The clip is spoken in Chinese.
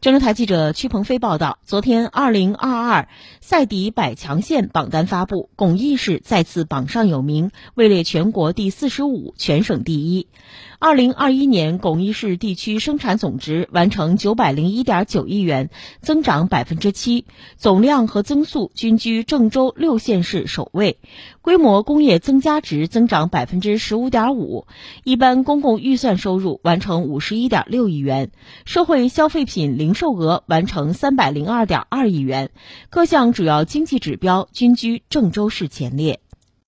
郑州台记者屈鹏飞报道：昨天，二零二二赛迪百强县榜单发布，巩义市再次榜上有名，位列全国第四十五，全省第一。二零二一年，巩义市地区生产总值完成九百零一点九亿元，增长百分之七，总量和增速均居郑州六县市首位。规模工业增加值增长百分之十五点五，一般公共预算收入完成五十一点六亿元，社会消费品零零售额完成三百零二点二亿元，各项主要经济指标均居郑州市前列。